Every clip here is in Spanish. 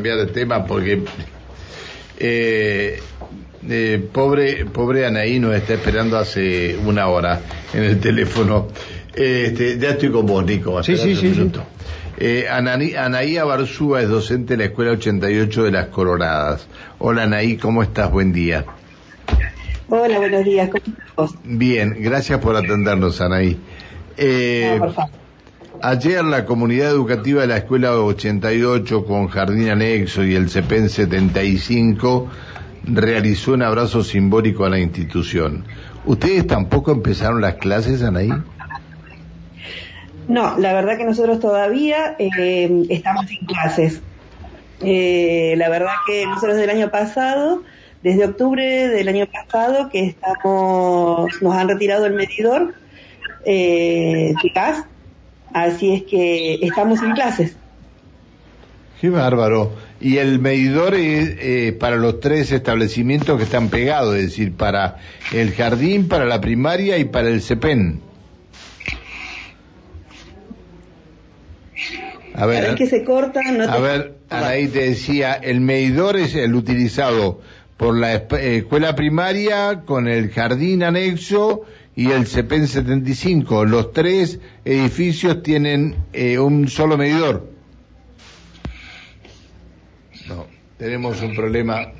cambiar de tema porque eh, eh, pobre pobre Anaí nos está esperando hace una hora en el teléfono. Este, ya estoy con vos, Nico. Sí, sí, sí, sí. Eh, Anaí, Anaí Abarzúa es docente de la Escuela 88 de las Coloradas. Hola Anaí, ¿cómo estás? Buen día. Hola, buenos días. ¿Cómo estás? Bien, gracias por atendernos, Anaí. Eh, No, por favor. Ayer la comunidad educativa de la Escuela 88 con Jardín Anexo y el CEPEN 75 realizó un abrazo simbólico a la institución. ¿Ustedes tampoco empezaron las clases, Anaí? No, la verdad que nosotros todavía eh, estamos en clases. Eh, la verdad que nosotros del año pasado, desde octubre del año pasado, que estamos, nos han retirado el medidor eh, así es que estamos en clases. Qué bárbaro. Y el medidor es eh, para los tres establecimientos que están pegados, es decir, para el jardín, para la primaria y para el CEPEN. A A ver, que se corta, no A ver, Anaí te decía, el medidor es el utilizado por la eh, escuela primaria con el jardín anexo y el CEPEN 75. Los tres edificios tienen eh, un solo medidor. No, tenemos un problema.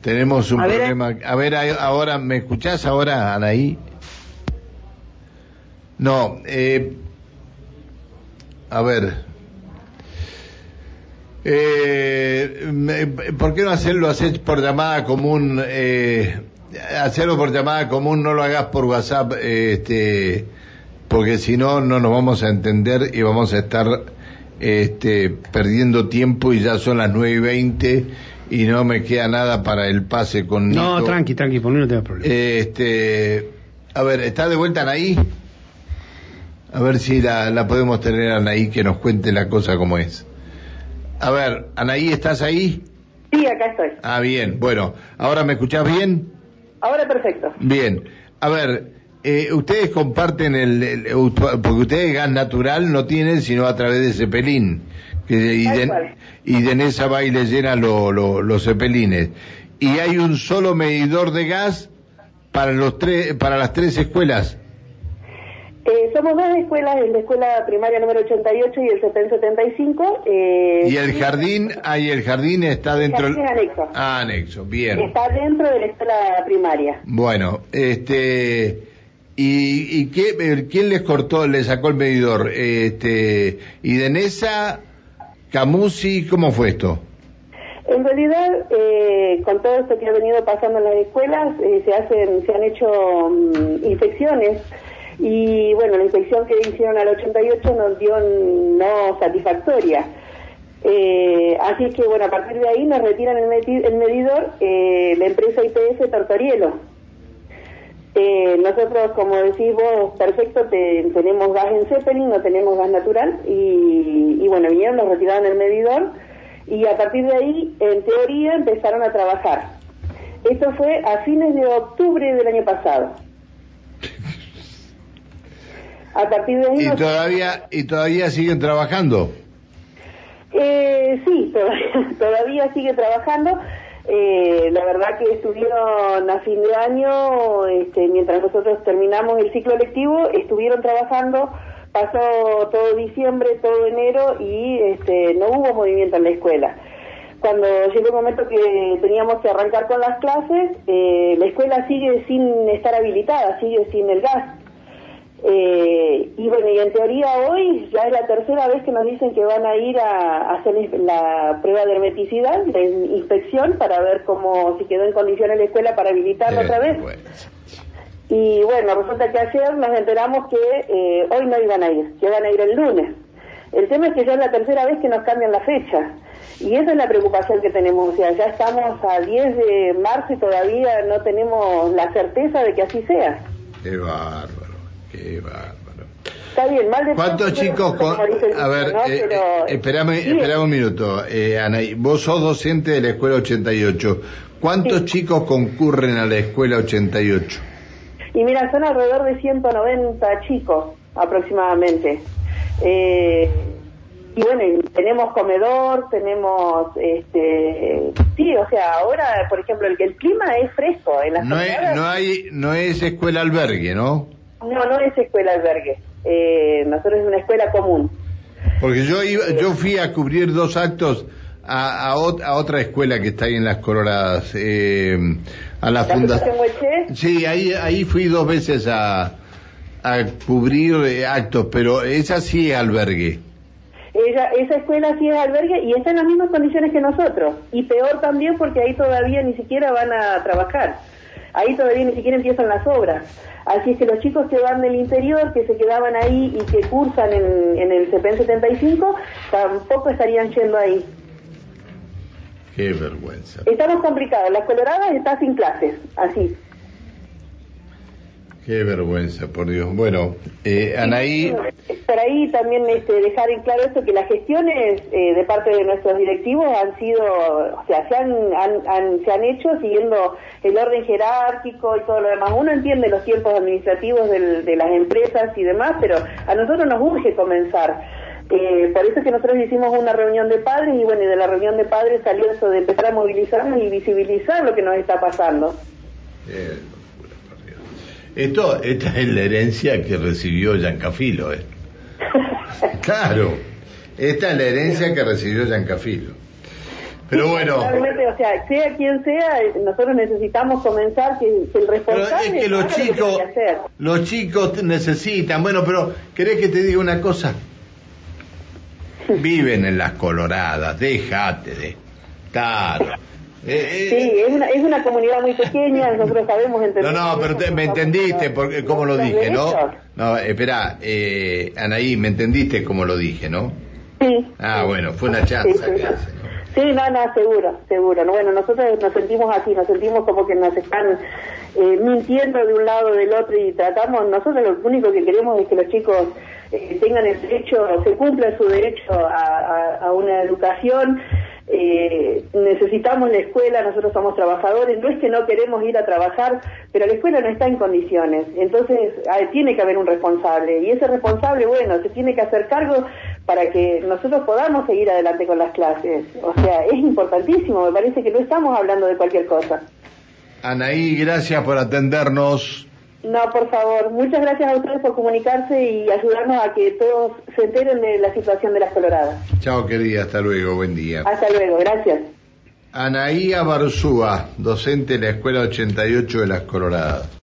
Tenemos un A ver, problema. A ver, ahora, ¿me escuchás ahora, Anaí? No, eh, a ver. Eh, ¿Por qué no hacerlo hacer por llamada común? Eh, hacerlo por llamada común, no lo hagas por WhatsApp, este, porque si no, no nos vamos a entender y vamos a estar este, perdiendo tiempo y ya son las nueve y veinte y no me queda nada para el pase con No, tranqui, tranqui, por mí no tengo problema. Este, a ver, ¿está de vuelta Anaí? A ver si la, la podemos tener a Anaí que nos cuente la cosa como es. A ver, Anaí, ¿estás ahí? Sí, acá estoy. Ah, bien. Bueno, ¿ahora me escuchás bien? Ahora perfecto. Bien. A ver, eh, ustedes comparten el, porque ustedes gas natural no tienen sino a través de Cepelín. Que, y, de, y de Nesa va y le llena lo- lo- los Cepelines. Y hay un solo medidor de gas para los tres, para las tres escuelas. Eh, somos dos escuelas, la escuela primaria número 88 y el CEPEN 75. Eh, Y el jardín, ahí el jardín está dentro. jardín anexo. Ah, anexo, bien. Está dentro de la escuela primaria. Bueno, este, y, y qué, eh, quién les cortó, le sacó el medidor, este, y de Nesa, Camusi, ¿cómo fue esto? En realidad, eh, con todo esto que ha venido pasando en las escuelas, eh, se hacen, se han hecho mm, inspecciones y bueno, la inspección que hicieron al 88 nos dio no satisfactoria. Eh, así que bueno, a partir de ahí nos retiran el, medidor eh, la empresa IPS Tortorielo. Eh, nosotros, como decís vos, perfecto, te- tenemos gas en Zeppelin, no tenemos gas natural y, y bueno, vinieron, nos retiraron el medidor y a partir de ahí, en teoría, empezaron a trabajar. Esto fue a fines de octubre del año pasado. A partir de ahí... Y todavía, y todavía siguen trabajando. Eh, sí, todavía, todavía sigue trabajando. Eh, la verdad que estuvieron a fin de año, este, mientras nosotros terminamos el ciclo lectivo, estuvieron trabajando, pasó todo diciembre, todo enero y este, no hubo movimiento en la escuela. Cuando llegó el momento que teníamos que arrancar con las clases, eh, la escuela sigue sin estar habilitada, sigue sin el gas. Eh, y bueno, y en teoría hoy ya es la tercera vez que nos dicen que van a ir a, hacer la prueba de hermeticidad, de inspección, para ver cómo si quedó en condiciones la escuela para habilitarla Eh, otra vez. bueno. Y bueno, resulta que ayer nos enteramos que eh, hoy no iban a ir, que van a ir el lunes. El tema es que ya es la tercera vez que nos cambian la fecha. Y esa es la preocupación que tenemos. O sea, ya estamos a 10 de marzo y todavía no tenemos la certeza de que así sea. Qué qué bárbaro. Está bien, mal de ¿Cuántos chicos con... A ver, dicho, ¿no? eh, Pero, eh, espérame, sí, un minuto, eh, Anaí. Vos sos docente de la escuela 88. ¿Cuántos Sí. chicos concurren a la escuela 88? Y mira, son alrededor de 190 chicos aproximadamente. Eh, y bueno, tenemos comedor, tenemos, este, sí, o sea, ahora, por ejemplo, el, el clima es fresco. En las no, es, no, hay, no es escuela albergue, ¿no? No, no es escuela albergue. Eh, nosotros es una escuela común. Porque yo iba, yo fui a cubrir dos actos a, a, otra escuela que está ahí en las Coloradas, eh, a la, fundación. Sí, ahí, ahí fui dos veces a, a cubrir eh, actos, pero esa sí es albergue. Ella, esa escuela sí es albergue y está en las mismas condiciones que nosotros. Y peor también porque ahí todavía ni siquiera van a trabajar. Ahí todavía ni siquiera empiezan las obras. Así es que los chicos que van del interior, que se quedaban ahí y que cursan en, en el CPN 75, tampoco estarían yendo ahí. Qué vergüenza. Estamos complicados. La Colorada está sin clases, así. Qué vergüenza, por Dios. Bueno, eh, Anaí. Por ahí también este, dejar en claro esto, que las gestiones eh, de parte de nuestros directivos han sido, o sea, se han, han, se han hecho siguiendo el orden jerárquico y todo lo demás. Uno entiende los tiempos administrativos de las empresas y demás, pero a nosotros nos urge comenzar. Eh, por eso es que nosotros hicimos una reunión de padres y bueno, y de la reunión de padres salió eso de empezar a movilizarnos y visibilizar lo que nos está pasando. Esto, esta es la herencia que recibió Giancafilo, ¿eh? Claro, esta es la herencia que recibió Giancafilo. Pero bueno. o sea, sea quien sea, nosotros necesitamos comenzar que, el responsable. Pero es que los chicos, los chicos necesitan. Bueno, pero ¿querés que te diga una cosa? Viven en las coloradas, déjate de. Claro. Eh, sí, es una, es una comunidad muy pequeña, nosotros sabemos entender. No, no, pero me entendiste porque cómo lo dije, ¿no? No, espera, eh, Anaí, me entendiste cómo lo dije, ¿no? Sí. Ah, bueno, fue una chance sí, sí. ¿no? no, seguro, seguro. Bueno, nosotros nos sentimos así, nos sentimos como que nos están eh, mintiendo de un lado o del otro y tratamos, nosotros lo único que queremos es que los chicos eh, tengan el derecho, se cumpla su derecho a, a una educación eh, necesitamos la escuela, nosotros somos trabajadores, no es que no queremos ir a trabajar, pero la escuela no está en condiciones, entonces tiene que haber un responsable y ese responsable, bueno, se tiene que hacer cargo para que nosotros podamos seguir adelante con las clases. O sea, es importantísimo, me parece que no estamos hablando de cualquier cosa. Anaí, gracias por atendernos. No, por favor. Muchas gracias a ustedes por comunicarse y ayudarnos a que todos se enteren de la situación de las coloradas. Chao, querida. Hasta luego. Buen día. Hasta luego. Gracias. Anaía Barzúa, docente de la Escuela 88 de las Coloradas.